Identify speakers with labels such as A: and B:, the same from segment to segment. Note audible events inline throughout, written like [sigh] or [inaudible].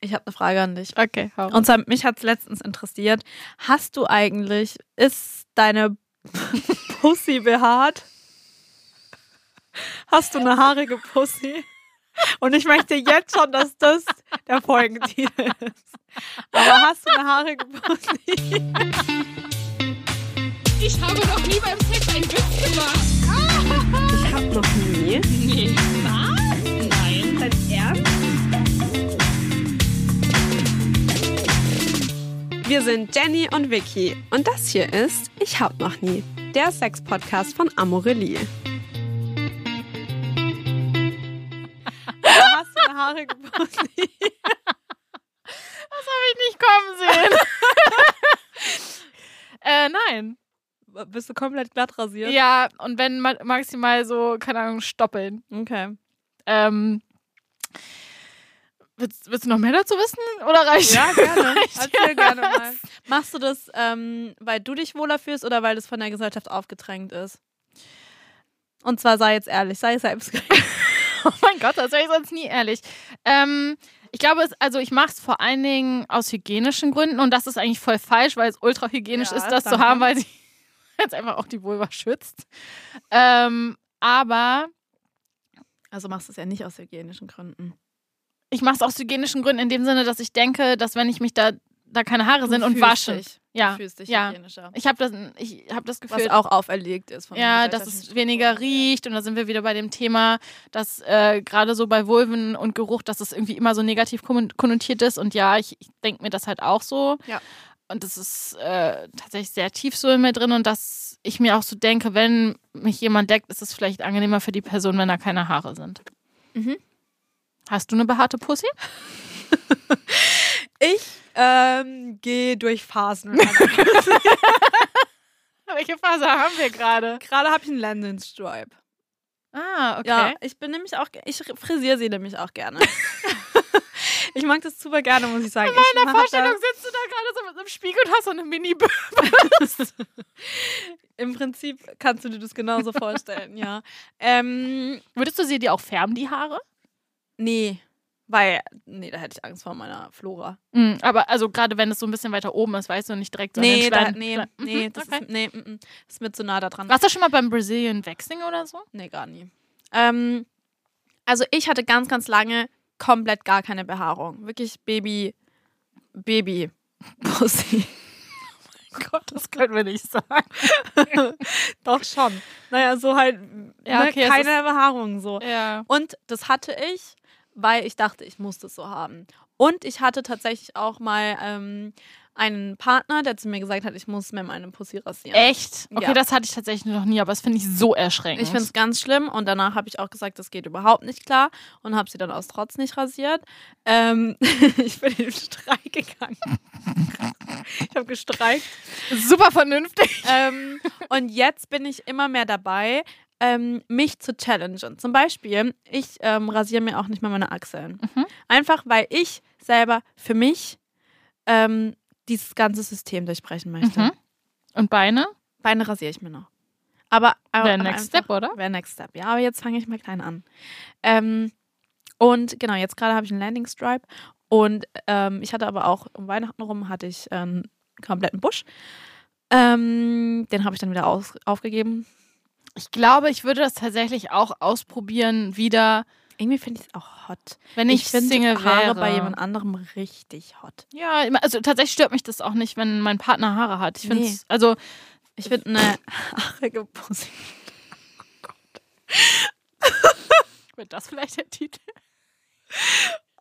A: Ich habe eine Frage an dich.
B: Okay, hau.
A: Und zwar, mich hat es letztens interessiert. Hast du eigentlich, ist deine [laughs] Pussy behaart? Hast du eine haarige Pussy? Und ich möchte jetzt schon, dass das der Folgentitel ist. Aber hast du eine haarige Pussy?
C: Ich habe noch nie beim Sex einen Witz gemacht.
D: Ich hab noch nie.
C: Nee. Was? Nein.
D: Dein Ernst? Wir sind Jenny und Vicky und das hier ist Ich hab noch nie, der Sex-Podcast von Amorelie.
A: Aber hast du eine haarige Pussy?
B: Das habe ich nicht kommen sehen. [laughs] äh, nein.
A: Bist du komplett glatt rasiert?
B: Ja, und wenn ma- maximal so, keine Ahnung, stoppeln.
A: Okay.
B: Ähm, willst, willst du noch mehr dazu wissen? Oder reicht
A: Ja, gerne. [laughs]
B: reicht
A: Erzähl
B: dir
A: gerne mal. Machst du das, ähm, weil du dich wohler fühlst oder weil das von der Gesellschaft aufgedrängt ist? Und zwar sei jetzt ehrlich, sei selbst. [laughs]
B: Oh mein Gott, das wäre ich sonst nie ehrlich. Ähm, ich glaube, es, also ich mache es vor allen Dingen aus hygienischen Gründen und das ist eigentlich voll falsch, weil es ultra hygienisch
A: Ja,
B: ist, das zu
A: danke.
B: haben, weil sie [laughs] jetzt einfach auch die Vulva schützt. Ähm, aber
A: Also machst du es ja nicht aus hygienischen Gründen.
B: Ich mache es aus hygienischen Gründen in dem Sinne, dass ich denke, dass wenn ich mich da, da keine Haare sind
A: Du
B: und
A: fühlst
B: wasche.
A: Dich.
B: Ja,
A: Du fühlst dich
B: ja.
A: hygienischer.
B: Ich habe das, ich hab das Gefühl,
A: Was auch auferlegt ist. Von
B: Ja, dass es weniger riecht und da sind wir wieder bei dem Thema, dass äh, gerade so bei Vulven und Geruch, dass es irgendwie immer so negativ konnotiert ist und ja, ich, ich denke mir das halt auch so.
A: Ja.
B: Und das ist äh, tatsächlich sehr tief so in mir drin und dass ich mir auch so denke, wenn mich jemand deckt, ist es vielleicht angenehmer für die Person, wenn da keine Haare sind.
A: Mhm.
B: Hast du eine behaarte Pussy? [laughs]
A: Ich ähm, gehe durch Phasen. [laughs]
B: Welche Phase haben wir gerade?
A: Gerade habe ich einen Landing Stripe.
B: Ah, okay.
A: Ja, ich bin nämlich auch, ich frisiere sie nämlich auch gerne. [laughs] ich mag das super gerne, muss ich sagen.
B: In
A: ich
B: der Vorstellung sitzt du da gerade so mit einem Spiegel und hast so eine mini
A: Im Prinzip kannst du dir das genauso vorstellen, ja. Ähm,
B: Würdest du sie dir auch färben, die Haare?
A: Nee, weil, nee, da hätte ich Angst vor meiner Flora.
B: Mhm, aber also gerade wenn es so ein bisschen weiter oben ist, weißt du, nicht direkt so
A: Nee, da, nee,
B: Schleim-
A: nee,
B: Mhm,
A: das
B: okay.
A: ist, nee, mm, mm, ist mir zu nah da dran.
B: Warst du schon mal beim Brazilian Waxing oder so?
A: Nee, gar nie. Ähm, also ich hatte ganz, ganz lange komplett gar keine Behaarung. Wirklich Baby, Baby. Pussy. [laughs]
B: Gott, das können wir nicht sagen. [laughs]
A: Doch schon. Naja, so halt
B: Ja,
A: ne,
B: okay,
A: keine Behaarung so.
B: Ja.
A: Und das hatte ich, weil ich dachte, ich muss das so haben. Und ich hatte tatsächlich auch mal ähm, einen Partner, der zu mir gesagt hat, ich muss mir meine Pussy rasieren.
B: Echt? Okay,
A: Ja.
B: das hatte ich tatsächlich noch nie, aber das finde ich so erschreckend.
A: Ich finde es ganz schlimm und danach habe ich auch gesagt, das geht überhaupt nicht klar und habe sie dann aus Trotz nicht rasiert. Ähm, [laughs] ich bin in den Streik gegangen. ich habe gestreikt.
B: super vernünftig.
A: Ähm, und jetzt bin ich immer mehr dabei, ähm, mich zu challengen. Zum Beispiel, ich ähm, rasiere mir auch nicht mehr meine Achseln.
B: Mhm.
A: Einfach, weil ich selber für mich ähm, dieses ganze System durchbrechen möchte.
B: Mhm. Und Beine?
A: Beine rasiere ich mir noch. Aber, aber
B: Wäre Next
A: einfach-
B: Step, oder?
A: Wäre Next Step, ja. Aber jetzt fange ich mal klein an. Ähm, und genau, jetzt gerade habe ich einen Landing Stripe. Und ähm, ich hatte aber auch um Weihnachten rum hatte ich einen kompletten Busch. Ähm, den habe ich dann wieder aus, aufgegeben.
B: Ich glaube, ich würde das tatsächlich auch ausprobieren, wieder,
A: Irgendwie finde ich es auch hot.
B: wenn ich,
A: finde
B: Single
A: Haare
B: wäre.
A: bei jemand anderem richtig hot.
B: Ja, also tatsächlich stört mich das auch nicht, wenn mein Partner Haare hat. Ich finde
A: Nee.
B: also
A: Ich finde eine haarige Pussy. [laughs]
B: wird das vielleicht der Titel?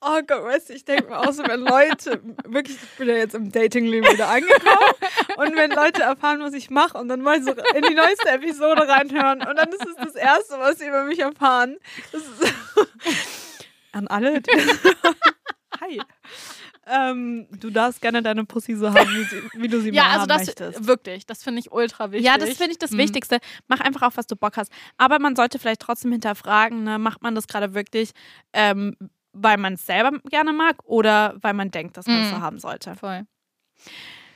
A: Oh Gott, weißt du, ich denke mir auch so, wenn Leute, wirklich, ich bin ja jetzt im Dating-Leben wieder angekommen und wenn Leute erfahren, was ich mache und dann mal so in die neueste Episode reinhören und dann ist es das Erste, was sie über mich erfahren. An alle, die [laughs] Hi. Ähm, du darfst gerne deine Pussy so haben, wie, sie, wie du sie
B: Ja,
A: mal
B: also
A: haben
B: das
A: möchtest.
B: wirklich, das finde ich ultra wichtig.
A: Ja, das finde ich das
B: Mhm.
A: Wichtigste. Mach einfach auf, was du Bock hast. Aber man sollte vielleicht trotzdem hinterfragen, ne? macht man das gerade wirklich, ähm, weil man es selber gerne mag oder weil man denkt, dass man es
B: Mhm.
A: so haben sollte?
B: Voll.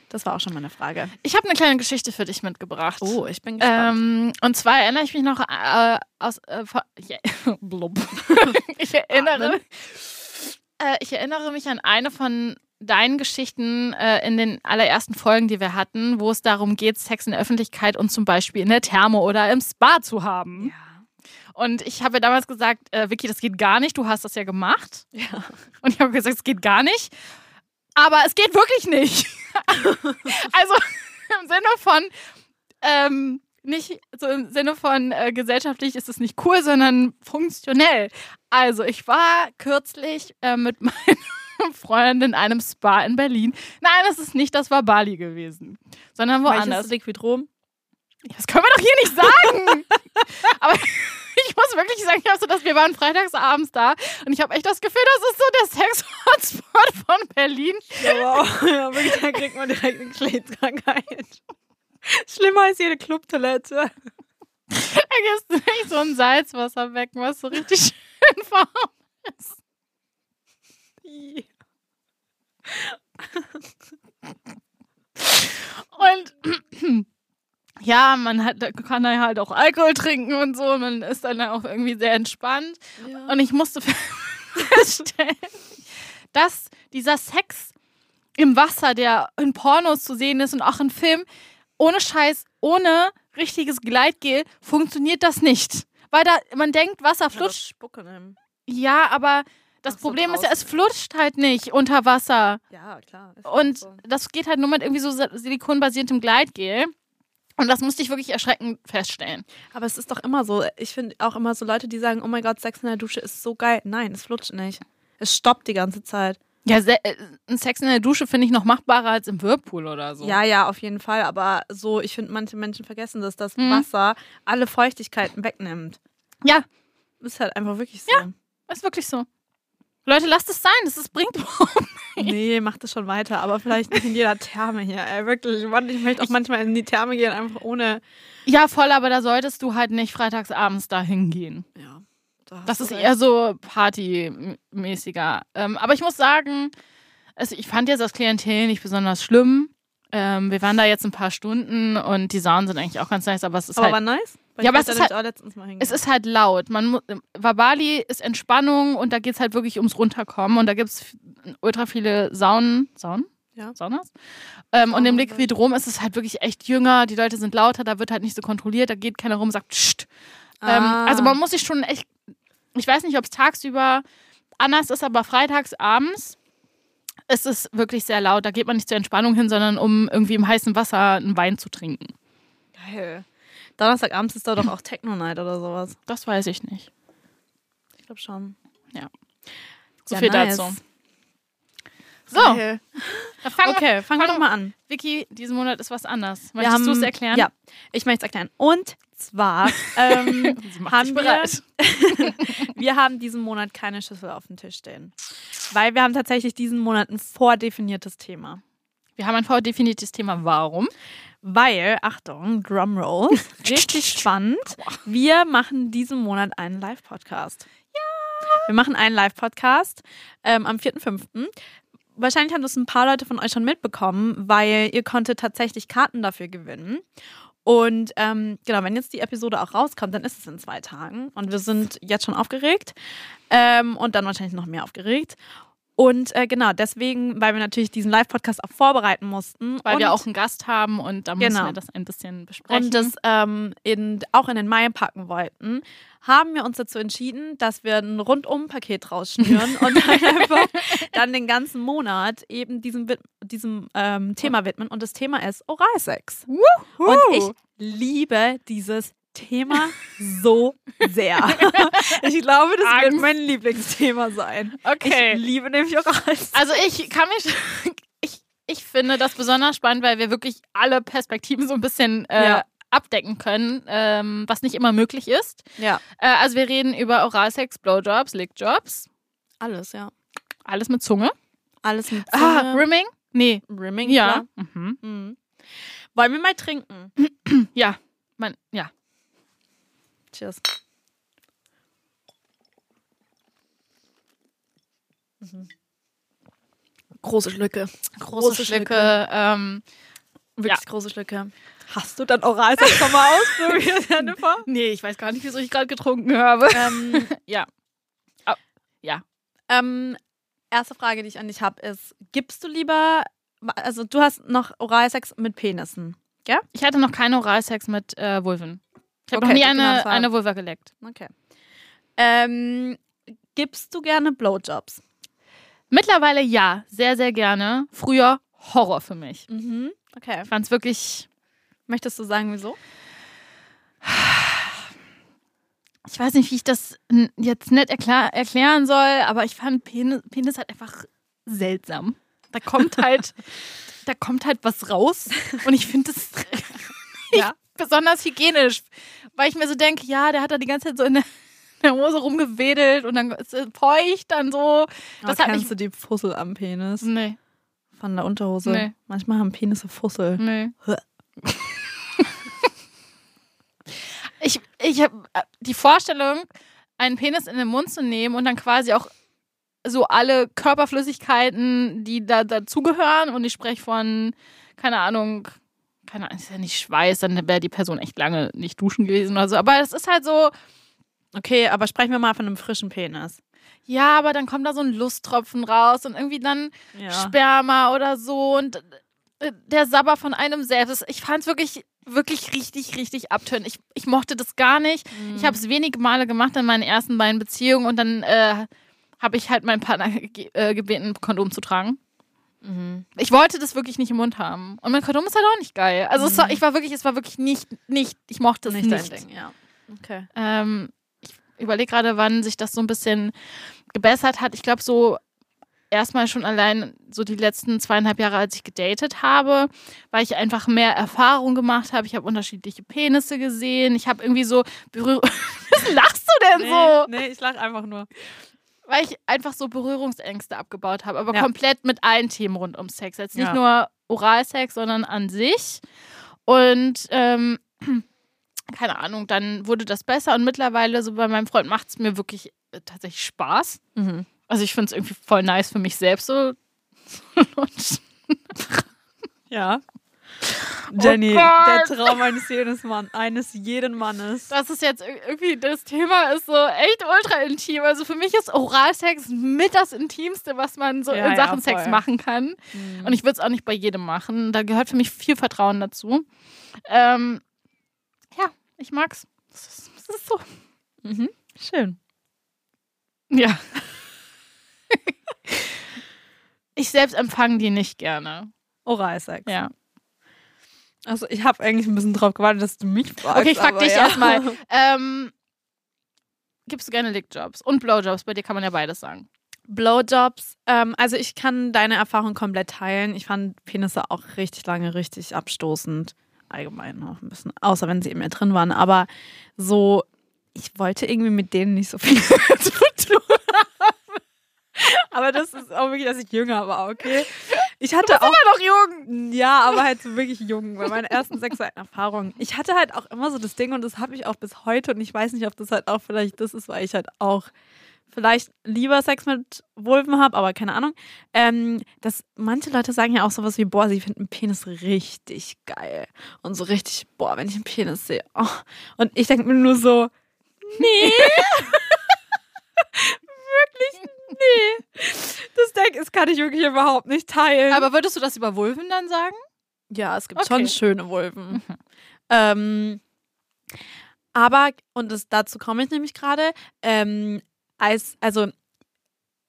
A: Das war auch schon meine Frage.
B: Ich habe eine kleine Geschichte für dich mitgebracht.
A: Oh, ich bin gespannt.
B: Ähm, und zwar erinnere ich mich noch äh, aus. Äh, [laughs] ja, blub. [laughs] ich erinnere. äh, ich erinnere mich an eine von deinen Geschichten äh, in den allerersten Folgen, die wir hatten, wo es darum geht, Sex in der Öffentlichkeit und zum Beispiel in der Therme oder im Spa zu haben. Und ich habe ja damals gesagt, äh, Vicky, das geht gar nicht. Du hast das ja gemacht.
A: Ja.
B: Und ich habe gesagt, es geht gar nicht. Aber es geht wirklich nicht. [laughs] also im Sinne von, ähm, nicht so im Sinne von äh, gesellschaftlich ist es nicht cool, sondern funktionell. Also ich war kürzlich äh, mit [laughs] meinem Freund in einem Spa in Berlin. Nein, das ist nicht, das war Bali gewesen, sondern woanders.
A: Welches Liquidrom?
B: Das können wir doch hier nicht sagen. [laughs] Aber muss wirklich sagen, ich habe so, dass wir waren freitagsabends da und ich habe echt das Gefühl, das ist so der Sex-Hotspot von Berlin.
A: Ja, wow. [laughs] ja, wirklich, da kriegt man direkt eine Geschlechtskrankheit. Schlimmer als jede Clubtoilette.
B: Da gibst du nicht so ein Salzwasserbecken, was so richtig [laughs] schön warm ist. Und [clears throat] [clears throat] ja, man hat, kann da halt auch Alkohol trinken und so. Man ist dann auch irgendwie sehr entspannt. Und ich musste [laughs] feststellen, dass dieser Sex im Wasser, der in Pornos zu sehen ist und auch in Filmen, ohne Scheiß, ohne richtiges Gleitgel, funktioniert das nicht. Weil da, man denkt, Wasser flutscht. Ja, aber das
A: Ach so,
B: Problem ist ja, es flutscht halt nicht unter Wasser.
A: Ja, klar.
B: Und
A: so.
B: das geht halt nur mit irgendwie so silikonbasiertem Gleitgel. Und das musste ich wirklich erschreckend feststellen.
A: Aber es ist doch immer so. Ich finde auch immer so Leute, die sagen, oh mein Gott, Sex in der Dusche ist so geil. Nein, es flutscht nicht. Es stoppt die ganze Zeit.
B: Ja, äh, ein Sex in der Dusche finde ich noch machbarer als im Whirlpool oder so.
A: Ja, ja, auf jeden Fall. Aber so, ich finde, manche Menschen vergessen das, dass
B: Mhm.
A: Wasser alle Feuchtigkeiten wegnimmt.
B: Ja,
A: Ist halt einfach wirklich so.
B: ist wirklich so. Leute, lasst es sein, das ist, bringt überhaupt [laughs]
A: Nee, macht es schon weiter, aber vielleicht nicht in jeder Therme hier. Ey, wirklich. Mann, Ich möchte auch manchmal in die Therme gehen, einfach ohne.
B: Ja, voll, aber da solltest du halt nicht freitagsabends da hingehen.
A: Ja. da
B: Das ist
A: recht.
B: eher so partymäßiger. Ähm, aber ich muss sagen, also ich fand jetzt das Klientel nicht besonders schlimm. Ähm, wir waren da jetzt ein paar Stunden und die Saunen sind eigentlich auch ganz nice, aber es ist
A: Aber
B: halt
A: war nice? Weil
B: Ja, aber
A: wollte
B: es ist
A: hingehen.
B: Es ist halt laut. Man mu- Wabali ist Entspannung und da geht es halt wirklich ums Runterkommen. Und da gibt es ultra viele Saunen. Saunen?
A: Ja.
B: Saunas? Ähm, und im
A: Saunen,
B: Liquidrom ist es halt wirklich echt jünger. Die Leute sind lauter, da wird halt nicht so kontrolliert. Da geht keiner rum und sagt, Psst. Ähm,
A: Ah.
B: also man muss sich schon echt. Ich weiß nicht, ob es tagsüber anders ist, aber freitags abends ist es wirklich sehr laut. Da geht man nicht zur Entspannung hin, sondern um irgendwie im heißen Wasser einen Wein zu trinken.
A: Geil. Donnerstagabends ist da doch auch Techno-Night oder sowas.
B: Das weiß ich nicht.
A: Ich glaube schon.
B: So
A: Ja,
B: viel
A: nice.
B: dazu. So, dann [laughs] fangen
A: Okay, fangen wir
B: fang
A: doch mal an.
B: Vicky, diesen Monat ist was anders. Möchtest du es erklären?
A: Ja, ich möchte es erklären. Und zwar [laughs] ähm, haben wir, [laughs] wir haben diesen Monat keine Schüssel auf dem Tisch stehen. Weil wir haben tatsächlich diesen Monat ein vordefiniertes Thema.
B: Wir haben ein vordefiniertes Thema. Warum?
A: Weil, Achtung, Drumroll, [laughs] richtig spannend. Wir machen diesen Monat einen Live-Podcast. Ja! Wir machen einen Live-Podcast ähm, am 4.5. Wahrscheinlich haben das ein paar Leute von euch schon mitbekommen, weil ihr konntet tatsächlich Karten dafür gewinnen. Und ähm, genau, wenn jetzt die Episode auch rauskommt, dann ist es in zwei Tagen. Und wir sind jetzt schon aufgeregt ähm, und dann wahrscheinlich noch mehr aufgeregt. Und äh, genau, deswegen, weil wir natürlich diesen Live-Podcast auch vorbereiten mussten.
B: Weil
A: und
B: wir auch einen Gast haben und da müssen
A: Genau.
B: wir das ein bisschen besprechen.
A: und das ähm, in, auch in den Mai packen wollten, haben wir uns dazu entschieden, dass wir ein Rundum-Paket rausschnüren und dann [laughs] einfach dann den ganzen Monat eben diesem, diesem ähm, Thema widmen. Und das Thema ist Oralsex. Und ich liebe dieses Thema so sehr. [laughs] ich glaube, das wird
B: Angst.
A: mein Lieblingsthema sein.
B: Okay.
A: Ich liebe nämlich Oralsex.
B: also ich kann mich. Ich, ich finde das besonders spannend, weil wir wirklich alle Perspektiven so ein bisschen äh,
A: Ja.
B: abdecken können, ähm, was nicht immer möglich ist.
A: Ja,
B: Äh, also wir reden über Oralsex, Blowjobs, Lickjobs,
A: alles, ja.
B: alles mit Zunge.
A: Alles mit
B: Ah,
A: Zunge.
B: Rimming? Nee.
A: Rimming,
B: Ja. Mhm.
A: Mhm. Wollen wir mal trinken? [clears throat]
B: Ja. Man, ja.
A: Cheers. Mhm. Große Schlücke.
B: Große,
A: Große
B: Schlücke. Ähm,
A: Wirklich große Schlücke. Hast du dann Oralsex schon mal ausprobiert, [laughs] Jennifer?
B: nee, ich weiß gar nicht, wieso ich gerade getrunken habe.
A: ähm,
B: Ja. Ah, ja.
A: Ähm, erste Frage, die ich an dich habe, ist: Gibst du lieber, also du hast noch Oralsex mit Penissen?
B: Ich hatte noch keinen Oralsex mit äh, Vulven. Ich habe
A: Okay,
B: noch nie eine, eine Vulva geleckt.
A: Okay. Ähm, gibst du gerne Blowjobs?
B: Mittlerweile ja, sehr, sehr gerne. Früher Horror für mich.
A: Mhm. Okay.
B: Ich fand es wirklich,
A: Möchtest du sagen, wieso?
B: ich weiß nicht, wie ich das jetzt nicht erklär, erklären soll, aber ich fand Penis, Penis halt einfach seltsam. Da kommt halt, [laughs] da kommt halt was raus und ich finde es [laughs] [laughs]
A: Ja.
B: besonders hygienisch, weil ich mir so denke, ja, der hat da die ganze Zeit so in der, in der Hose rumgewedelt und dann ist es feucht dann so. Das hat
A: kennst
B: mich,
A: du die Fussel am Penis
B: nee,
A: von der Unterhose?
B: Nee.
A: Manchmal haben Penisse Fussel.
B: nee. [laughs] Ich, ich habe die Vorstellung, einen Penis in den Mund zu nehmen und dann quasi auch so alle Körperflüssigkeiten, die da dazugehören. Und ich spreche von, keine Ahnung, keine Ahnung, ist ja nicht Schweiß, dann wäre die Person echt lange nicht duschen gewesen oder so. Aber es ist halt so,
A: Okay, aber sprechen wir mal von einem frischen Penis.
B: ja, aber dann kommt da so ein Lusttropfen raus und irgendwie dann
A: Ja.
B: Sperma oder so und äh, der Sabber von einem selbst. Ich fand es wirklich, wirklich richtig, richtig abtönend. Ich, ich mochte das gar nicht. Ich habe es wenige Male gemacht in meinen ersten beiden Beziehungen und dann äh, habe ich halt meinen Partner ge äh, gebeten, Kondom zu tragen.
A: Mhm.
B: Ich wollte das wirklich nicht im Mund haben. Und mein Kondom ist halt auch nicht geil. Also es war, ich war wirklich, es war wirklich nicht, nicht, ich mochte es
A: Nicht
B: nicht.
A: Ding, ja. Okay.
B: Ähm, ich überlege gerade, wann sich das so ein bisschen gebessert hat. Ich glaube, so erstmal schon allein so die letzten zweieinhalb Jahre, als ich gedatet habe, weil ich einfach mehr Erfahrung gemacht habe. Ich habe unterschiedliche Penisse gesehen. Ich habe irgendwie so. Was [laughs] lachst du denn so?
A: nee, ich lach einfach nur.
B: Weil ich einfach so Berührungsängste abgebaut habe, aber
A: Ja.
B: komplett mit allen Themen rund um Sex. Jetzt nicht
A: Ja.
B: nur Oralsex, sondern an sich. Und ähm, [clears throat] keine Ahnung, dann wurde das besser und mittlerweile, so bei meinem Freund, macht es mir wirklich äh, tatsächlich Spaß.
A: Mhm.
B: Also ich finde es irgendwie voll nice für mich selbst so. [laughs]
A: Ja. Jenny,
B: Oh
A: der Traum eines jeden, Mann, eines jeden Mannes.
B: das ist jetzt ir- irgendwie, das Thema ist so echt ultra intim. Also für mich ist Oralsex mit das Intimste, was man so
A: Ja,
B: in
A: ja,
B: Sachen Sex
A: voll.
B: machen kann.
A: Mhm.
B: Und ich würde es auch nicht bei jedem machen. Da gehört für mich viel Vertrauen dazu. Ähm, ja, ich mag's. Das ist, das ist so.
A: Mhm. Schön.
B: Ja. [laughs] ich selbst empfange die nicht gerne.
A: Oralsex.
B: Ja.
A: Also ich habe eigentlich ein bisschen drauf gewartet, dass du mich fragst.
B: Okay, ich frag dich
A: ja.
B: erstmal. [laughs] Ähm, gibst du gerne Lickjobs und Blowjobs? Bei dir kann man ja beides sagen.
A: Blowjobs. Ähm, also ich kann deine Erfahrung komplett teilen. Ich fand Penisse auch richtig lange richtig abstoßend. Allgemein auch ein bisschen. Außer wenn sie in mir drin waren. Aber so, ich wollte irgendwie mit denen nicht so viel [laughs] zu tun. Aber das ist auch wirklich, dass ich jünger war, okay? Ich hatte auch.
B: Immer noch jung.
A: Ja, aber halt so wirklich jung, bei meinen ersten sexuellen Erfahrungen. Ich hatte halt auch immer so das Ding und das habe ich auch bis heute und ich weiß nicht, ob das halt auch vielleicht das ist, weil ich halt auch vielleicht lieber Sex mit Vulven habe, aber keine Ahnung. Ähm, dass manche Leute sagen ja auch sowas wie, boah, sie finden Penis richtig geil. Und so richtig, boah, wenn ich einen Penis sehe. Oh. Und ich denke mir nur so, nee. [laughs] [laughs] nee. Das Denk, das kann ich wirklich überhaupt nicht teilen.
B: Aber würdest du das über Vulven dann sagen?
A: Ja, es gibt
B: Okay.
A: schon schöne Vulven. Ähm, aber, und das, dazu komme ich nämlich gerade, ähm, als, also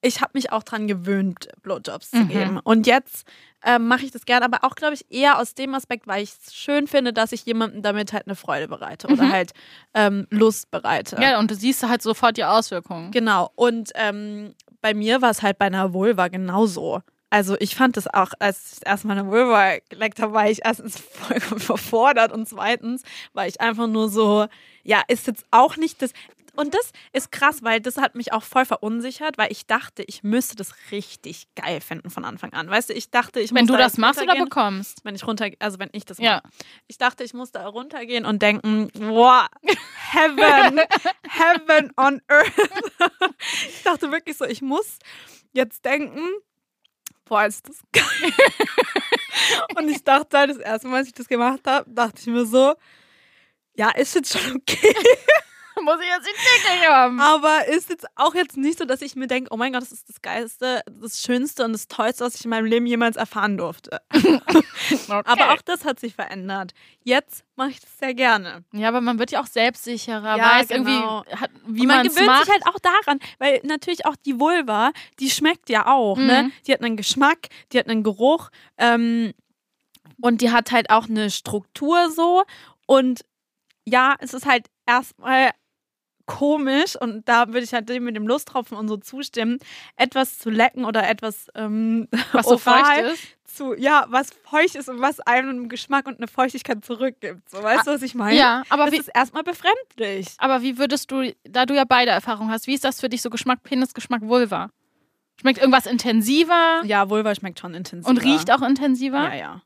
A: ich habe mich auch dran gewöhnt, Blowjobs zu
B: Mhm.
A: geben. Und jetzt ähm, mache ich das gerne, aber auch, glaube ich, eher aus dem Aspekt, weil ich es schön finde, dass ich jemandem damit halt eine Freude bereite oder
B: Mhm.
A: halt ähm, Lust bereite.
B: Ja, und du siehst halt sofort die Auswirkungen.
A: Genau. Und ähm, bei mir war es halt bei einer Vulva genauso. Also ich fand das auch, als ich erstmal eine Vulva geleckt habe, war ich erstens [laughs] voll überfordert und zweitens war ich einfach nur so, ja, ist jetzt auch nicht das. Und das ist krass, weil das hat mich auch voll verunsichert, weil ich dachte, ich müsste das richtig geil finden von Anfang an. Weißt du, ich dachte, ich
B: Wenn
A: muss
B: du
A: da
B: das machst oder bekommst.
A: Wenn ich runter, also wenn ich das
B: Ja.
A: mache. Ich dachte, ich muss da runtergehen und denken, wow, heaven, [laughs] heaven on earth. ich dachte wirklich so, ich muss jetzt denken, boah, ist das geil. und ich dachte halt, das erste Mal, als ich das gemacht habe, dachte ich mir so, ja, ist jetzt schon okay. [laughs]
B: Muss ich jetzt die Dicke haben.
A: Aber ist jetzt auch jetzt nicht so, dass ich mir denke, oh mein Gott, das ist das Geilste, das Schönste und das Tollste, was ich in meinem Leben jemals erfahren durfte. [laughs] [laughs] Aber auch das hat sich verändert. Jetzt mache ich das sehr gerne.
B: Ja, aber man wird ja auch selbstsicherer,
A: Ja,
B: weiß
A: genau.
B: irgendwie, hat, wie
A: man
B: man es
A: gewöhnt
B: macht.
A: sich halt auch daran, weil natürlich auch die Vulva, die schmeckt ja auch, ne?
B: Mhm.
A: Die hat einen Geschmack, die hat einen Geruch ähm, und die hat halt auch eine Struktur so. Und ja, es ist halt erstmal komisch und da würde ich halt dem mit dem Lusttropfen und so zustimmen, etwas zu lecken oder etwas ähm, [laughs]
B: was so feucht ist.
A: zu, ja, was feucht ist und was einem Geschmack und eine Feuchtigkeit zurückgibt. So, weißt du, was ich meine?
B: Ja, aber
A: das
B: wie,
A: ist erstmal befremdlich.
B: aber wie würdest du, da du ja beide Erfahrungen hast, wie ist das für dich so Geschmack Penis, Geschmack Vulva? Schmeckt irgendwas intensiver
A: Ja, Vulva schmeckt schon intensiv.
B: und riecht auch intensiver?
A: Ja, ja.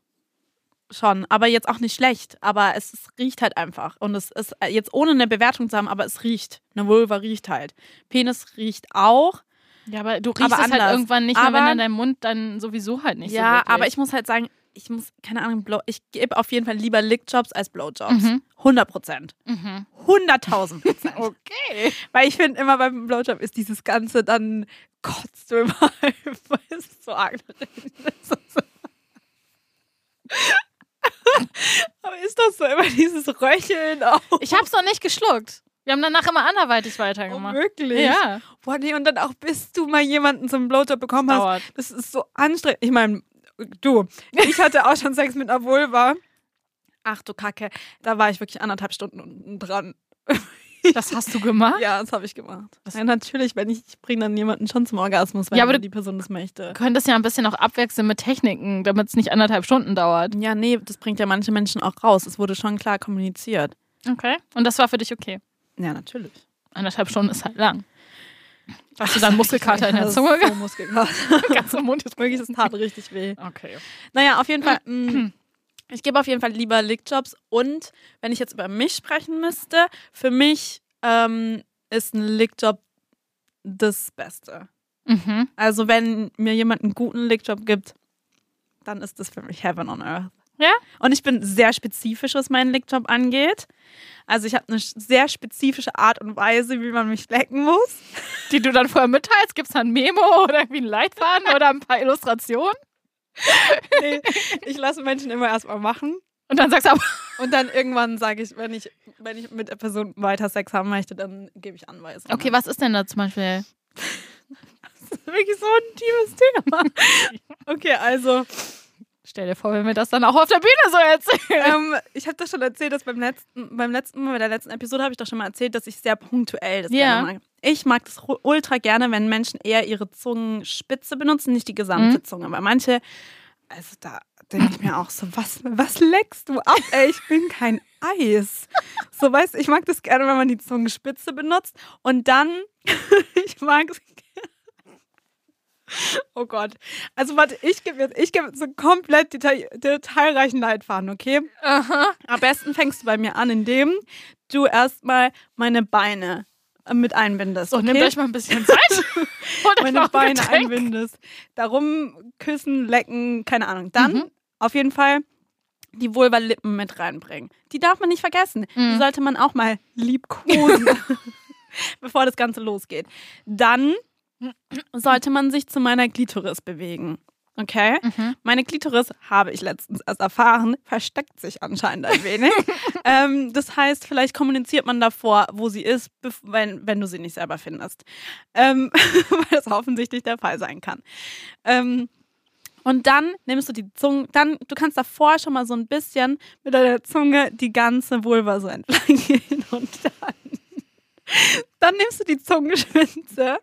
A: Schon, aber jetzt auch nicht schlecht. Aber es ist, riecht halt einfach. Und es ist äh, jetzt ohne eine Bewertung zu haben, aber es riecht. Eine Vulva riecht halt. Penis riecht auch.
B: Ja, aber du riechst
A: Aber
B: es halt
A: anders.
B: irgendwann nicht mehr, wenn
A: Aber-
B: dann dein Mund dann sowieso halt nicht so
A: ja, aber ich muss halt sagen, ich muss, keine Ahnung, Blow, ich gebe auf jeden Fall lieber Lickjobs als Blowjobs.
B: Mhm.
A: 100 Prozent.
B: Mhm.
A: 100.000 Prozent. [laughs]
B: Okay.
A: Weil ich finde immer beim Blowjob ist dieses Ganze dann kotzt du überall, weil es so arg drin ist. [laughs] Aber ist das so immer dieses Röcheln auch?
B: Ich hab's noch nicht geschluckt. Wir haben danach immer anderweitig
A: Oh,
B: weitergemacht.
A: wirklich?
B: ja,
A: Boah, nee, und dann auch, bis du mal jemanden zum Blowjob bekommen hast.
B: dauert.
A: Das ist so anstrengend. Ich meine, du, ich hatte auch schon Sex mit einer Vulva. Ach du Kacke, da war ich wirklich anderthalb Stunden unten dran.
B: Das hast du gemacht?
A: Ja, das habe ich gemacht. Ja, natürlich, wenn ich, ich bringe dann jemanden schon zum Orgasmus, wenn
B: Ja, aber
A: die Person das möchte.
B: Du könntest ja ein bisschen auch abwechseln mit Techniken, damit es nicht anderthalb Stunden dauert.
A: Ja, nee, das bringt ja manche Menschen auch raus. Es wurde schon klar kommuniziert.
B: Okay. Und das war für dich okay.
A: Ja, natürlich.
B: Anderthalb Stunden ist halt lang. Hast du dann Muskelkater in der Zunge
A: So? Muskelkater. [laughs]
B: Ganz im Mund ist
A: Wirklich, das tat richtig weh.
B: Okay.
A: Naja, auf jeden Fall. [clears throat] ich gebe auf jeden Fall lieber Lickjobs. Und wenn ich jetzt über mich sprechen müsste, für mich ähm, ist ein Lickjob das Beste.
B: Mhm.
A: Also wenn mir jemand einen guten Lickjob gibt, dann ist das für mich Heaven on Earth.
B: Ja?
A: Und ich bin sehr spezifisch, was meinen Lickjob angeht. Also ich habe eine sehr spezifische Art und Weise, wie man mich lecken muss.
B: Die du dann vorher mitteilst? Gibt es da ein Memo oder irgendwie einen Leitfaden [laughs] oder ein paar Illustrationen? [laughs]
A: Nee, ich lasse Menschen immer erstmal machen.
B: Und dann sagst du aber,
A: Und dann irgendwann sage ich, wenn ich, wenn ich mit der Person weiter Sex haben möchte, dann gebe ich Anweisungen.
B: okay, was ist denn da zum Beispiel? [laughs]
A: Das ist wirklich so ein tiefes Thema. [laughs] Okay, also,
B: Stell dir vor, wenn wir das dann auch auf der Bühne so erzählen.
A: ähm, ich habe das schon erzählt, dass beim letzten, beim letzten Mal, bei der letzten Episode habe ich doch schon mal erzählt, dass ich sehr punktuell das
B: Ja.
A: gerne mag. Ich mag das ultra gerne, wenn Menschen eher ihre Zungenspitze benutzen, nicht die gesamte
B: Mhm.
A: Zunge. Weil manche, also da denke ich mir auch so, was, was leckst du ab? Ey, ich bin kein Eis. So, weißt du, ich mag das gerne, wenn man die Zungenspitze benutzt. Und dann, [laughs] ich mag es Oh Gott. Also warte, ich gebe jetzt, ich gebe so komplett detail, detailreichen Leitfaden, okay?
B: Aha.
A: Am besten fängst du bei mir an, indem du erstmal meine Beine äh, mit einbindest.
B: So,
A: okay?
B: nehmt euch mal ein bisschen Zeit. [laughs]
A: Meine
B: ein
A: Beine
B: Getränk.
A: einbindest. Darum küssen, lecken, keine Ahnung. Dann
B: Mhm.
A: auf jeden Fall die Vulva-Lippen mit reinbringen. Die darf man nicht vergessen. Die
B: Mhm.
A: sollte man auch mal liebkosen, [laughs] [laughs] bevor das Ganze losgeht. Dann sollte man sich zu meiner Glitoris bewegen. Okay?
B: Mhm.
A: Meine Klitoris, habe ich letztens erst erfahren, versteckt sich anscheinend ein wenig. [laughs] ähm, das heißt, vielleicht kommuniziert man davor, wo sie ist, wenn, wenn du sie nicht selber findest. Ähm, [laughs] weil das offensichtlich der Fall sein kann. Ähm, und dann nimmst du die Zunge, dann, du kannst davor schon mal so ein bisschen mit deiner Zunge die ganze Vulva so entlang [laughs] gehen und dann, dann nimmst du die Zungenspitze.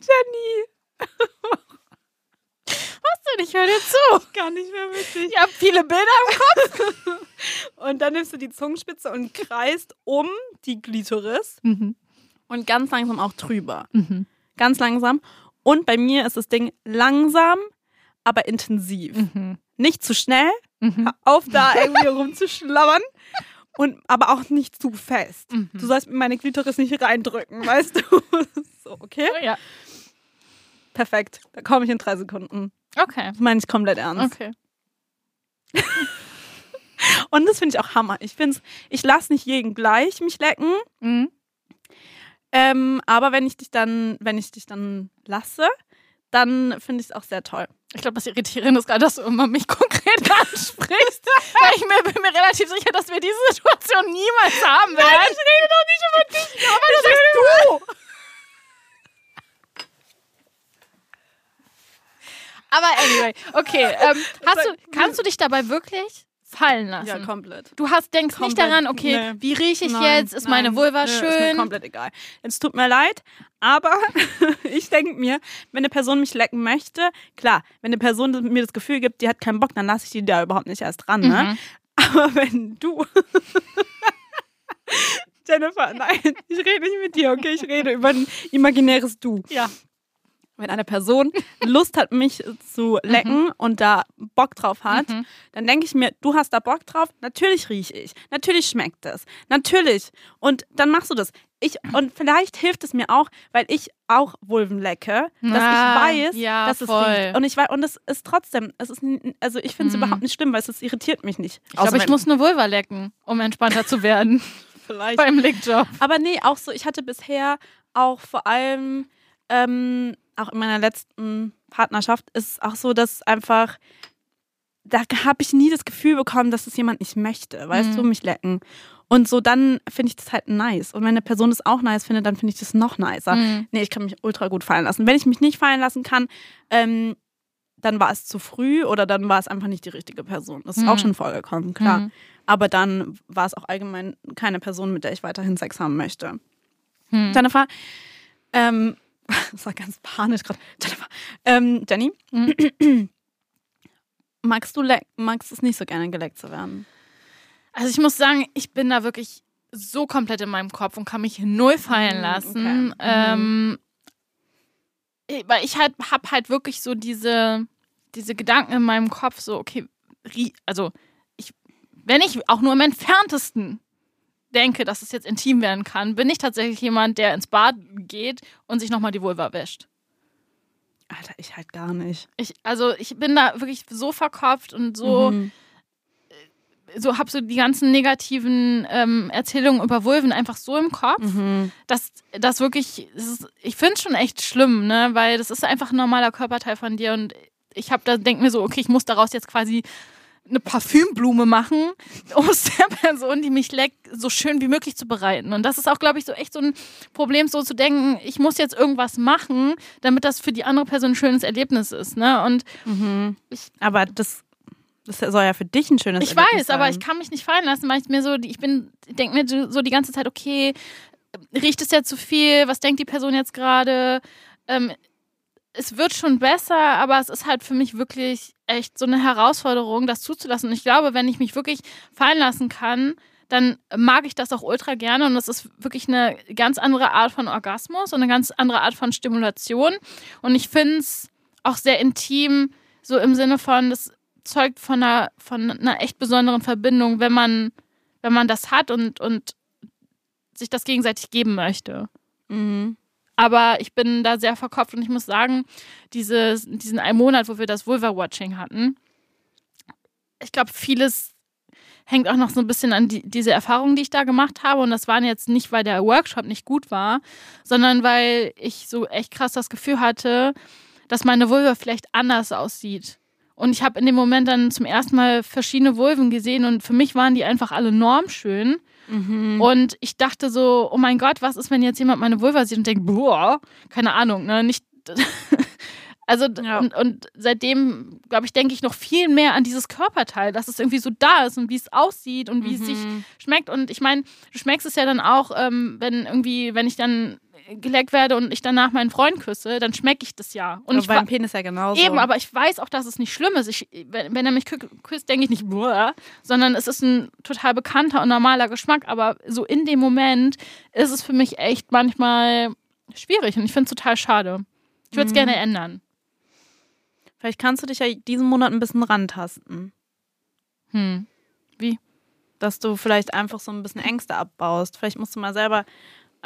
A: Jenny,
B: Was denn? Ich höre dir zu.
A: gar nicht mehr witzig.
B: Ich habe viele Bilder im Kopf.
A: Und dann nimmst du die Zungenspitze und kreist um die Glitoris
B: Mhm.
A: und ganz langsam auch drüber.
B: Mhm.
A: Ganz langsam. Und bei mir ist das Ding langsam, aber intensiv.
B: Mhm.
A: Nicht zu schnell,
B: Mhm.
A: auf da irgendwie rumzuschlabbern. Und, aber auch nicht zu fest.
B: Mhm.
A: Du sollst mir meine Klitoris nicht reindrücken, [laughs] weißt du? so, okay?
B: Ja.
A: Perfekt. Da komme ich in drei Sekunden.
B: Okay.
A: Das meine ich komplett ernst.
B: Okay. [laughs]
A: Und das finde ich auch Hammer. Ich finde ich lasse nicht jeden gleich mich lecken.
B: Mhm.
A: Ähm, aber wenn ich dich dann, wenn ich dich dann lasse, dann finde ich es auch sehr toll.
B: Ich glaube, das Irritierende ist gerade, dass du immer mich [laughs] konkret ansprichst. weil ich mir, bin mir relativ sicher, dass wir diese Situation niemals haben werden. Nein, ich rede doch nicht über dich. [laughs] Aber das bist du. Aber anyway, okay. Ähm, [laughs] hast du, kannst du dich dabei wirklich fallen lassen?
A: Ja, komplett.
B: Du hast, denkst nicht
A: Komplett,
B: daran, okay,
A: nee.
B: wie rieche ich
A: Nein,
B: jetzt? Ist meine
A: nein,
B: Vulva
A: nö, Ist mir
B: schön?
A: komplett egal. Es tut mir leid, aber [laughs] ich denke mir, wenn eine Person mich lecken möchte, klar, wenn eine Person mir das Gefühl gibt, die hat keinen Bock, dann lasse ich die da überhaupt nicht erst dran, ne?
B: Mhm.
A: Aber wenn du. [laughs] Jennifer, nein, ich rede nicht mit dir, okay? Ich rede über ein imaginäres Du.
B: Ja.
A: Wenn eine Person [laughs] Lust hat, mich zu lecken und da Bock drauf hat,
B: Mhm.
A: dann denke ich mir, du hast da Bock drauf, natürlich rieche ich, natürlich schmeckt es, natürlich. Und dann machst du das. Ich, und vielleicht hilft es mir auch, weil ich auch Vulven lecke, dass
B: Ah,
A: ich weiß,
B: ja,
A: dass es
B: voll.
A: riecht. Und ich weiß, und es ist trotzdem, es ist, also ich finde es
B: Mhm.
A: überhaupt nicht schlimm, weil es, es irritiert mich nicht.
B: Ich glaube, ich muss eine Vulva lecken, um entspannter zu werden [laughs]
A: vielleicht.
B: beim Lickjob.
A: Aber nee, auch so, ich hatte bisher auch vor allem, ähm, auch in meiner letzten Partnerschaft, ist es auch so, dass einfach, da habe ich nie das Gefühl bekommen, dass es jemand nicht möchte, weißt
B: Mhm.
A: du, mich lecken. Und so dann finde ich das halt nice. Und wenn eine Person das auch nice findet, dann finde ich das noch nicer.
B: Mhm.
A: Nee, ich kann mich ultra gut fallen lassen. Wenn ich mich nicht fallen lassen kann, ähm, dann war es zu früh oder dann war es einfach nicht die richtige Person. Das ist
B: Mhm.
A: auch schon vorgekommen, klar.
B: Mhm.
A: Aber dann war es auch allgemein keine Person, mit der ich weiterhin Sex haben möchte.
B: Hm.
A: Jennifer, ähm, [laughs] das war ganz panisch gerade. Jennifer, ähm, Jenny,
B: Mhm. [clears throat]
A: magst du magst es nicht so gerne geleckt zu werden?
B: Also ich muss sagen, ich bin da wirklich so komplett in meinem Kopf und kann mich null fallen
A: Mhm,
B: lassen.
A: okay.
B: Ähm, ich- weil ich halt hab halt wirklich so diese, diese Gedanken in meinem Kopf, so, okay, also ich, wenn ich auch nur im entferntesten denke, dass es jetzt intim werden kann, bin ich tatsächlich jemand, der ins Bad geht und sich nochmal die Vulva wäscht.
A: Alter, ich halt gar nicht.
B: Ich, also ich bin da wirklich so verkopft und so,
A: Mhm.
B: so habe so die ganzen negativen ähm, Erzählungen über Vulven einfach so im Kopf,
A: Mhm.
B: dass das wirklich, das ist, ich finde es schon echt schlimm, ne, weil das ist einfach ein normaler Körperteil von dir und ich habe da denke mir so, okay, ich muss daraus jetzt quasi eine Parfümblume machen, [laughs] um es der Person, die mich leckt, so schön wie möglich zu bereiten. Und das ist auch, glaube ich, so echt so ein Problem, so zu denken, ich muss jetzt irgendwas machen, damit das für die andere Person ein schönes Erlebnis ist. Ne? Und
A: Mhm. Aber das, das soll ja für dich ein schönes
B: Ich
A: Erlebnis
B: weiß, aber
A: sein.
B: ich kann mich nicht fallen lassen, weil ich mir so, ich bin, denke mir so die ganze Zeit, okay, riecht es jetzt zu viel? Was denkt die Person jetzt gerade? Ähm, es wird schon besser, aber es ist halt für mich wirklich echt so eine Herausforderung, das zuzulassen. Und ich glaube, wenn ich mich wirklich fallen lassen kann, dann mag ich das auch ultra gerne und das ist wirklich eine ganz andere Art von Orgasmus und eine ganz andere Art von Stimulation. Und ich finde es auch sehr intim, so im Sinne von, das zeugt von einer, von einer echt besonderen Verbindung, wenn man, wenn man das hat und, und sich das gegenseitig geben möchte.
A: Mhm.
B: Aber ich bin da sehr verkopft und ich muss sagen, dieses, diesen einen Monat, wo wir das Vulva-Watching hatten, ich glaube, vieles hängt auch noch so ein bisschen an die, diese Erfahrungen, die ich da gemacht habe. Und das waren jetzt nicht, weil der Workshop nicht gut war, sondern weil ich so echt krass das Gefühl hatte, dass meine Vulva vielleicht anders aussieht. Und ich habe in dem Moment dann zum ersten Mal verschiedene Vulven gesehen und für mich waren die einfach alle normschön.
A: Mhm.
B: Und ich dachte so, oh mein Gott, was ist, wenn jetzt jemand meine Vulva sieht und denkt, boah, keine Ahnung, ne, nicht. [laughs] Also,
A: Ja.
B: und, und seitdem, glaube ich, denke ich noch viel mehr an dieses Körperteil, dass es irgendwie so da ist und wie es aussieht und wie es sich
A: Mhm.
B: schmeckt. Und ich meine, du schmeckst es ja dann auch, ähm, wenn irgendwie, wenn ich dann geleckt werde und ich danach meinen Freund küsse, dann schmecke ich das ja. Und
A: Und
B: ich
A: beim Penis ja genauso.
B: Eben, aber ich weiß auch, dass es nicht schlimm ist. Ich, wenn, wenn er mich kü- küsst, denke ich nicht, boah, sondern es ist ein total bekannter und normaler Geschmack. Aber so in dem Moment ist es für mich echt manchmal schwierig und ich finde es total schade. Ich würde es
A: Mhm.
B: gerne ändern.
A: Vielleicht kannst du dich ja diesen Monat ein bisschen rantasten.
B: Hm.
A: Dass du vielleicht einfach so ein bisschen Ängste abbaust. Vielleicht musst du mal selber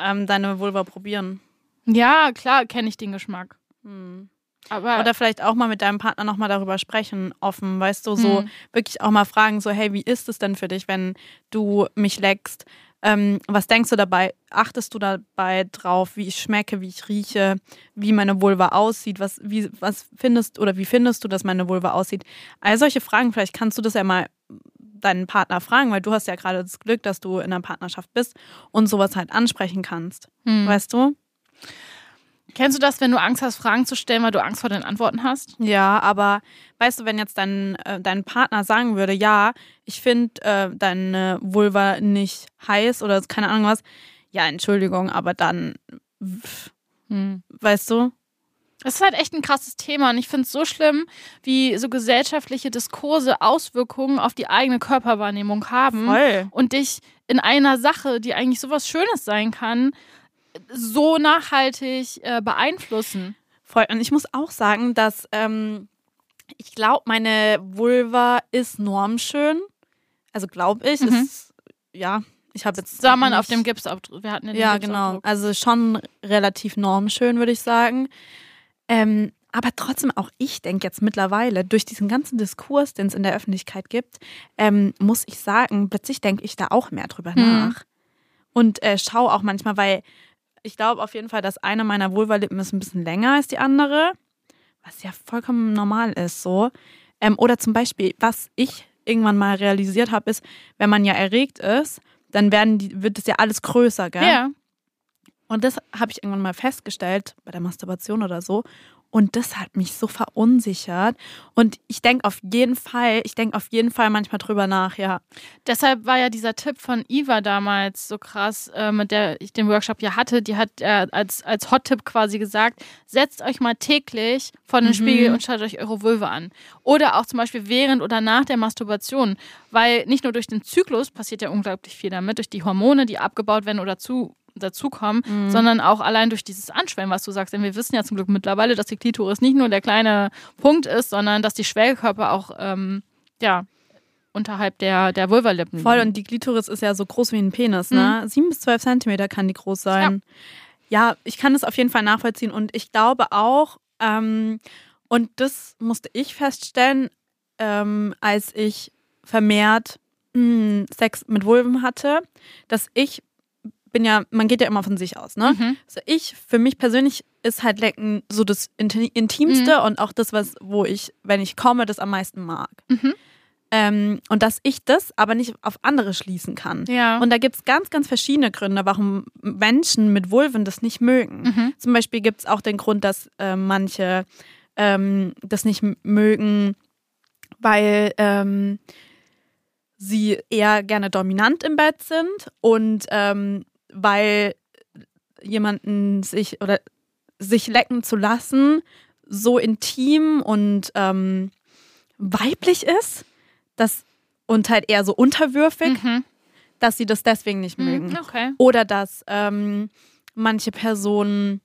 A: ähm, deine Vulva probieren.
B: Ja, klar, kenne ich den Geschmack.
A: Hm.
B: Aber
A: Oder vielleicht auch mal mit deinem Partner nochmal darüber sprechen, offen, weißt du, so
B: Mhm.
A: wirklich auch mal fragen, so, hey, wie ist es denn für dich, wenn du mich leckst? Ähm, was denkst du dabei? Achtest du dabei drauf, wie ich schmecke, wie ich rieche, wie meine Vulva aussieht? Was, wie, was findest oder wie findest du, dass meine Vulva aussieht? All solche Fragen, vielleicht kannst du das ja mal deinen Partner fragen, weil du hast ja gerade das Glück, dass du in einer Partnerschaft bist und sowas halt ansprechen kannst.
B: Hm.
A: Weißt du?
B: kennst du das, wenn du Angst hast, Fragen zu stellen, weil du Angst vor den Antworten hast?
A: Ja, aber weißt du, wenn jetzt dein, äh, dein Partner sagen würde, ja, ich finde äh, deine Vulva nicht heiß oder keine Ahnung was, ja, Entschuldigung, aber dann, pff,
B: Hm.
A: weißt du?
B: Das ist halt echt ein krasses Thema und ich finde es so schlimm, wie so gesellschaftliche Diskurse Auswirkungen auf die eigene Körperwahrnehmung haben
A: Voll.
B: und dich in einer Sache, die eigentlich sowas Schönes sein kann, so nachhaltig äh, beeinflussen.
A: Voll. Und ich muss auch sagen, dass ähm, ich glaube, meine Vulva ist normschön. Also glaube ich.
B: Mhm.
A: Ist, ja, ich habe jetzt.
B: Sah man auf dem Gipsabdruck. Wir hatten ja den
A: Ja, genau. Also schon relativ normschön, würde ich sagen. Ähm, aber trotzdem auch ich denke jetzt mittlerweile, durch diesen ganzen Diskurs, den es in der Öffentlichkeit gibt, ähm, muss ich sagen, plötzlich denke ich da auch mehr drüber
B: Mhm.
A: nach. Und äh, schaue auch manchmal, weil ich glaube auf jeden Fall, dass eine meiner Vulvalippen ist ein bisschen länger als die andere, was ja vollkommen normal ist so. Ähm, oder zum Beispiel, was ich irgendwann mal realisiert habe, ist, wenn man ja erregt ist, dann werden die, wird es ja alles größer, gell?
B: Ja.
A: Und das habe ich irgendwann mal festgestellt, bei der Masturbation oder so. Und das hat mich so verunsichert. Und ich denke auf jeden Fall, ich denke auf jeden Fall manchmal drüber nach, ja.
B: Deshalb war ja dieser Tipp von Iva damals so krass, äh, mit der ich den Workshop ja hatte. Die hat äh, als, als Hot-Tipp quasi gesagt, setzt euch mal täglich vor den
A: Mhm.
B: Spiegel und schaut euch eure Vulva an. Oder auch zum Beispiel während oder nach der Masturbation. Weil nicht nur durch den Zyklus passiert ja unglaublich viel damit, durch die Hormone, die abgebaut werden oder zu dazukommen,
A: Mhm.
B: sondern auch allein durch dieses Anschwellen, was du sagst. Denn wir wissen ja zum Glück mittlerweile, dass die Klitoris nicht nur der kleine Punkt ist, sondern dass die Schwellkörper auch ähm, ja, unterhalb der, der Vulvalippen
A: Voll. Und die Klitoris ist ja so groß wie ein Penis, ne? Sieben bis zwölf Zentimeter kann die groß sein. Ja. ich kann das auf jeden Fall nachvollziehen. Und ich glaube auch, ähm, und das musste ich feststellen, ähm, als ich vermehrt mh, Sex mit Vulven hatte, dass ich bin ja, man geht ja immer von sich aus, ne?
B: Mhm.
A: Also ich, für mich persönlich ist halt Lecken so das Inti- Intimste und auch das, was, wo ich, wenn ich komme, das am meisten mag.
B: Mhm.
A: Ähm, und dass ich das aber nicht auf andere schließen kann.
B: Ja.
A: Und da gibt es ganz, ganz verschiedene Gründe, warum Menschen mit Vulven das nicht mögen.
B: Mhm.
A: Zum Beispiel gibt es auch den Grund, dass äh, manche ähm, das nicht mögen, weil ähm, sie eher gerne dominant im Bett sind und ähm, weil jemanden sich oder sich lecken zu lassen so intim und ähm, weiblich ist, dass und halt eher so unterwürfig,
B: Mhm.
A: dass sie das deswegen nicht mögen.
B: Mhm. Okay.
A: Oder dass ähm, manche Personen,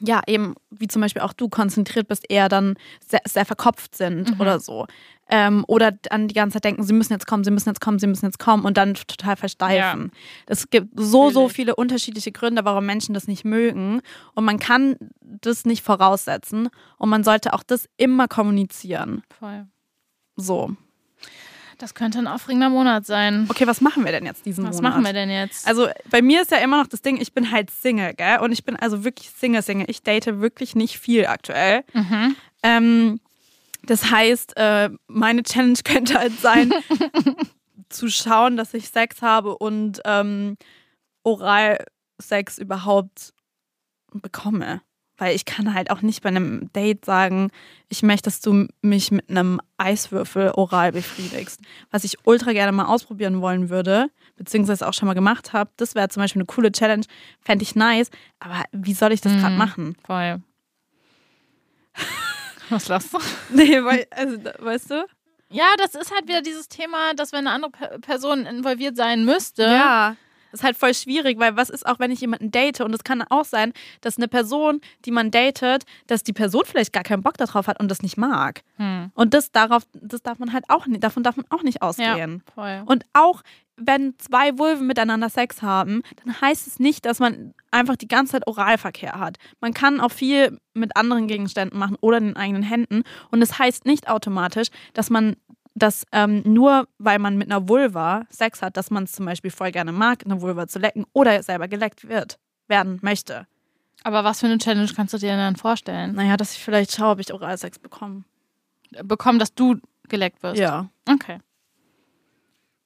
A: ja, eben, wie zum Beispiel auch du, konzentriert bist, eher dann sehr, sehr verkopft sind
B: Mhm.
A: oder so. Ähm, oder an die ganze Zeit denken, sie müssen jetzt kommen, sie müssen jetzt kommen, sie müssen jetzt kommen und dann total versteifen. Es gibt so, so viele unterschiedliche Gründe, warum Menschen das nicht mögen. Und man kann das nicht voraussetzen. Und man sollte auch das immer kommunizieren.
B: Voll.
A: So.
B: Das könnte ein aufregender Monat sein.
A: Okay, was machen wir denn jetzt diesen
B: Was
A: Monat?
B: machen wir denn jetzt?
A: Also bei mir ist ja immer noch das Ding, ich bin halt Single, gell? Und ich bin also wirklich Single-Single. Ich date wirklich nicht viel aktuell.
B: mhm.
A: Ähm, das heißt, äh, meine Challenge [laughs] könnte halt sein, [laughs] zu schauen, dass ich Sex habe und ähm, Oralsex überhaupt bekomme. Weil ich kann halt auch nicht bei einem Date sagen, ich möchte, dass du mich mit einem Eiswürfel oral befriedigst. Was ich ultra gerne mal ausprobieren wollen würde, beziehungsweise auch schon mal gemacht habe. Das wäre zum Beispiel eine coole Challenge, fände ich nice. Aber wie soll ich das gerade
B: Mhm.
A: machen?
B: Voll. [laughs] Was lachst du?
A: Nee, weil, also, weißt du?
B: Ja, das ist halt wieder dieses Thema, dass wenn eine andere Pe- Person involviert sein müsste,
A: Ja. Das ist halt voll schwierig, weil was ist auch, wenn ich jemanden date und es kann auch sein, dass eine Person, die man datet, dass die Person vielleicht gar keinen Bock darauf hat und das nicht mag.
B: Hm.
A: Und das darauf, das darf man halt auch nicht, davon darf man auch nicht
B: Ja,
A: ausgehen.
B: voll.
A: Und auch wenn zwei Vulven miteinander Sex haben, dann heißt es nicht, dass man einfach die ganze Zeit Oralverkehr hat. Man kann auch viel mit anderen Gegenständen machen oder den eigenen Händen. Und es heißt nicht automatisch, dass man das ähm, nur, weil man mit einer Vulva Sex hat, dass man es zum Beispiel voll gerne mag, eine Vulva zu lecken oder selber geleckt wird, werden möchte.
B: Aber was für eine Challenge kannst du dir denn dann vorstellen?
A: Naja, dass ich vielleicht schaue, ob ich Oralsex bekomme.
B: Bekommen, dass du geleckt wirst?
A: Ja.
B: Okay.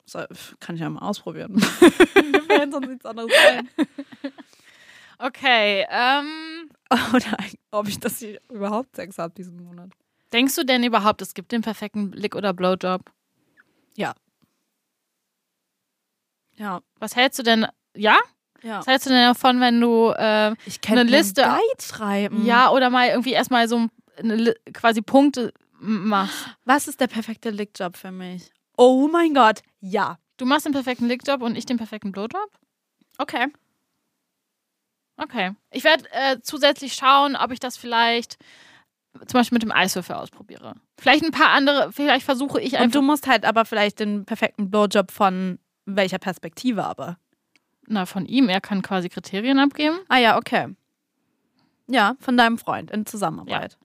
A: So, kann ich ja mal ausprobieren. [laughs] Mir fällt sonst nichts anderes ein.
B: Okay, ähm, [laughs]
A: Oder ob ich das hier überhaupt Sex habe diesen Monat.
B: Denkst du denn überhaupt, es gibt den perfekten Lick- oder Blowjob?
A: Ja.
B: Was hältst du denn, ja?
A: ja.
B: Was hältst du denn davon, wenn du, äh,
A: Ich
B: eine Liste-
A: schreiben.
B: ja, oder mal irgendwie erstmal so eine, quasi Punkte machst?
A: Was ist der perfekte Lickjob für mich? Oh mein Gott. Ja.
B: Du machst den perfekten Lickjob und ich den perfekten Blowjob?
A: Okay.
B: Okay. Ich werde äh, zusätzlich schauen, ob ich das vielleicht zum Beispiel mit dem Eiswürfel ausprobiere. Vielleicht ein paar andere, vielleicht versuche ich
A: Und
B: einfach.
A: du musst halt aber vielleicht den perfekten Blowjob von welcher Perspektive aber.
B: na, von ihm, er kann quasi Kriterien abgeben.
A: Ah ja, okay. Ja, von deinem Freund in Zusammenarbeit.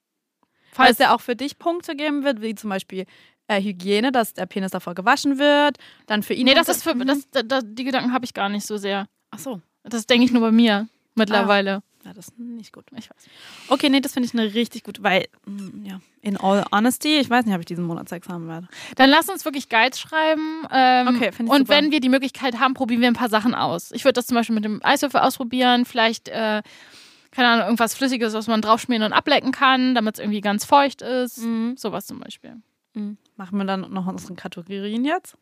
A: Falls
B: Falls
A: er auch für dich Punkte geben wird, wie zum Beispiel äh, Hygiene, dass der Penis davor gewaschen wird, dann für ihn.
B: Nee, das ist für das, da, da, die Gedanken habe ich gar nicht so sehr.
A: Ach so.
B: Das denke ich nur bei mir mittlerweile.
A: Ja, das ist nicht gut.
B: Ich weiß.
A: Okay, nee, das finde ich eine richtig gut, weil, mm, ja, in all honesty, ich weiß nicht, ob ich diesen Monat Sex haben werde.
B: Dann lass uns wirklich Guides schreiben. Ähm,
A: Okay, finde ich
B: Und
A: super.
B: wenn wir die Möglichkeit haben, probieren wir ein paar Sachen aus. Ich würde das zum Beispiel mit dem Eiswürfel ausprobieren. Vielleicht, äh, keine Ahnung, irgendwas Flüssiges, was man draufschmieren und ablecken kann, damit es irgendwie ganz feucht ist.
A: Mhm.
B: Sowas zum Beispiel.
A: Mhm. Machen wir dann noch unsere Kategorien jetzt?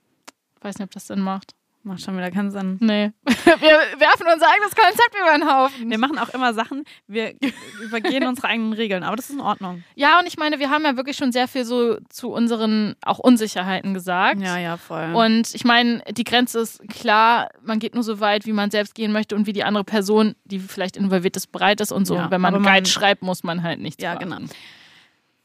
B: Weiß nicht, ob das Sinn macht.
A: Macht schon wieder keinen Sinn.
B: Nee. [laughs] Wir werfen unser eigenes Konzept über den Haufen.
A: Wir machen auch immer Sachen, wir übergehen unsere eigenen Regeln, aber das ist in Ordnung.
B: Ja, und ich meine, wir haben ja wirklich schon sehr viel so zu unseren auch Unsicherheiten gesagt.
A: Ja, ja, voll.
B: Und ich meine, die Grenze ist klar, man geht nur so weit, wie man selbst gehen möchte und wie die andere Person, die vielleicht involviert ist, bereit ist und so.
A: Ja,
B: Und wenn man einen
A: man-
B: Guide schreibt, muss man halt nichts
A: ja,
B: machen.
A: genau.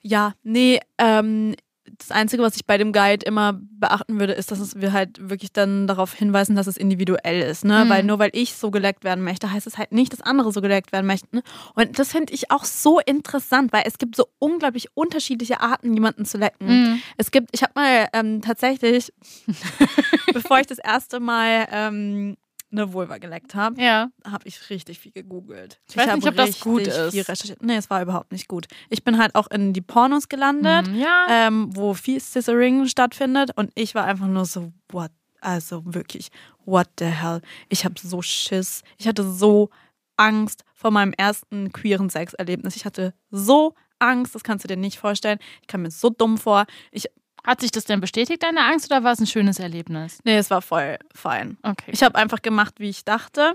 A: Ja, nee, ähm, das Einzige, was ich bei dem Guide immer beachten würde, ist, dass wir halt wirklich dann darauf hinweisen, dass es individuell ist. Ne?
B: Mhm.
A: Weil nur weil ich so geleckt werden möchte, heißt es halt nicht, dass andere so geleckt werden möchten. Und das finde ich auch so interessant, weil es gibt so unglaublich unterschiedliche Arten, jemanden zu lecken.
B: Mhm.
A: Es gibt, ich habe mal ähm, tatsächlich, [laughs] bevor ich das erste Mal ähm, eine Vulva geleckt habe,
B: Ja.
A: habe ich richtig viel gegoogelt.
B: Ich weiß
A: hab
B: nicht, ob das gut ist.
A: Viel recherchiert. nee, es war überhaupt nicht gut. Ich bin halt auch in die Pornos gelandet,
B: Mhm. Ja.
A: ähm, wo viel Scissoring stattfindet und ich war einfach nur so, what? Also wirklich, what the hell? Ich habe so Schiss. Ich hatte so Angst vor meinem ersten queeren Sexerlebnis. Ich hatte so Angst, das kannst du dir nicht vorstellen. Ich kam mir so dumm vor. Ich,
B: Hat sich das denn bestätigt, deine Angst, oder war es ein schönes Erlebnis?
A: nee, es war voll fein.
B: Okay.
A: Ich habe einfach gemacht, wie ich dachte.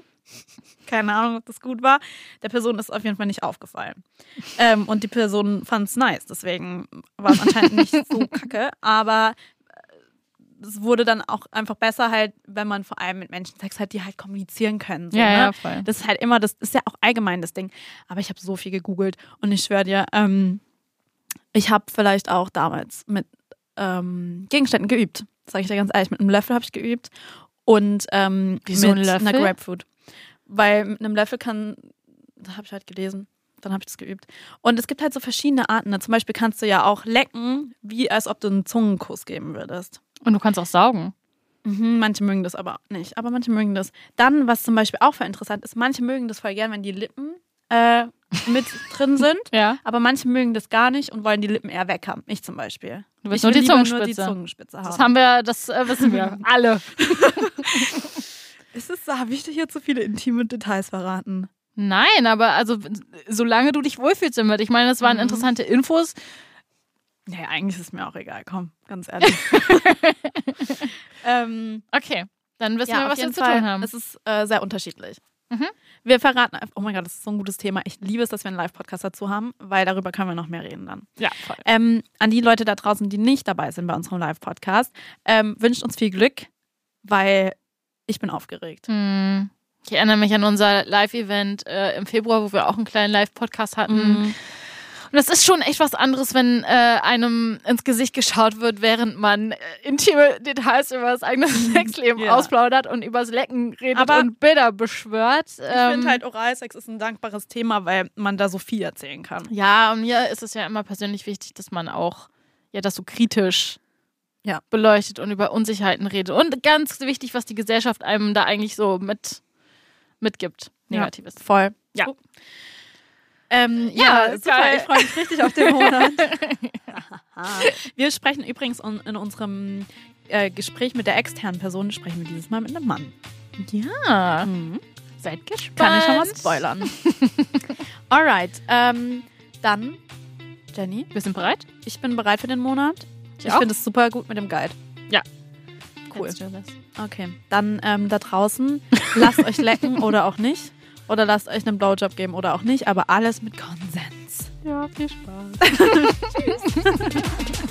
A: Keine Ahnung, ob das gut war. Der Person ist auf jeden Fall nicht aufgefallen. Ähm, und die Person fand es nice. Deswegen war es anscheinend nicht so [laughs] kacke. Aber äh, es wurde dann auch einfach besser halt, wenn man vor allem mit Menschen Sex hat, die halt kommunizieren können. So,
B: ja,
A: ne?
B: ja, voll.
A: Das ist halt immer, das ist ja auch allgemein das Ding. Aber ich habe so viel gegoogelt und ich schwöre dir, ähm, ich habe vielleicht auch damals mit ähm, Gegenständen geübt. Sage ich dir ganz ehrlich, mit einem Löffel habe ich geübt und ähm,
B: Wieso
A: mit
B: ein Löffel?
A: einer Grapefruit. Weil mit einem Löffel kann, das habe ich halt gelesen. Dann habe ich das geübt. Und es gibt halt so verschiedene Arten. Ne? Zum Beispiel kannst du ja auch lecken, wie als ob du einen Zungenkuss geben würdest.
B: Und du kannst auch saugen.
A: Mhm, manche mögen das aber nicht. Aber manche mögen das. Dann, was zum Beispiel auch voll interessant ist, manche mögen das voll gern, wenn die Lippen äh, mit drin sind. [laughs]
B: Ja.
A: Aber manche mögen das gar nicht und wollen die Lippen eher weg haben. Ich zum Beispiel.
B: Du willst
A: ich
B: nur
A: will
B: die Zungenspitze.
A: Nur die Zungenspitze haben.
B: Das haben wir, das äh, wissen wir [laughs] alle.
A: ist es, habe ich dir hier zu viele intime Details verraten?
B: Nein, aber also solange du dich wohlfühlst damit. Ich meine, das waren
A: Mhm.
B: interessante Infos.
A: Nee, eigentlich ist es mir auch egal, komm, ganz ehrlich. [laughs] ähm,
B: Okay, dann wissen
A: ja,
B: wir, was wir zu
A: Fall.
B: tun haben.
A: Es ist äh, sehr unterschiedlich.
B: Mhm.
A: Wir verraten, oh mein Gott, das ist so ein gutes Thema. Ich liebe es, dass wir einen Live-Podcast dazu haben, weil darüber können wir noch mehr reden dann.
B: Ja, voll.
A: Ähm, an die Leute da draußen, die nicht dabei sind bei unserem Live-Podcast, ähm, wünscht uns viel Glück, weil Ich bin aufgeregt.
B: Hm. Ich erinnere mich an unser Live-Event äh, im Februar, wo wir auch einen kleinen Live-Podcast hatten.
A: Mhm.
B: Und es ist schon echt was anderes, wenn äh, einem ins Gesicht geschaut wird, während man äh, intime Details über das eigene [laughs] Sexleben
A: Ja.
B: ausplaudert und übers Lecken redet
A: Aber-
B: und Bilder beschwört.
A: Ich
B: Ähm,
A: finde halt, Oralsex ist ein dankbares Thema, weil man da so viel erzählen kann.
B: Ja, und mir ist es ja immer persönlich wichtig, dass man auch ja das so kritisch
A: Ja.
B: beleuchtet und über Unsicherheiten redet. Und ganz wichtig, was die Gesellschaft einem da eigentlich so mit mitgibt. Negatives.
A: Voll.
B: Ja.
A: Ähm,
B: Ja,
A: ja, super.
B: geil.
A: Ich freue mich richtig auf den Monat. [laughs] wir sprechen übrigens in unserem äh, Gespräch mit der externen Person, sprechen wir dieses Mal mit einem Mann.
B: Ja.
A: Mhm.
B: Seid gespannt.
A: Kann ich schon mal spoilern. [laughs] Alright, ähm, dann, Jenny,
B: Wir sind bereit?
A: ich bin bereit für den Monat.
B: Ich
A: Ich finde es super gut mit dem Guide. Cool.
B: Do this.
A: Okay, dann ähm, da draußen, lasst euch lecken oder auch nicht. Oder lasst euch einen Blowjob geben oder auch nicht, aber alles mit Konsens.
B: Ja, viel Spaß. [laughs] [laughs]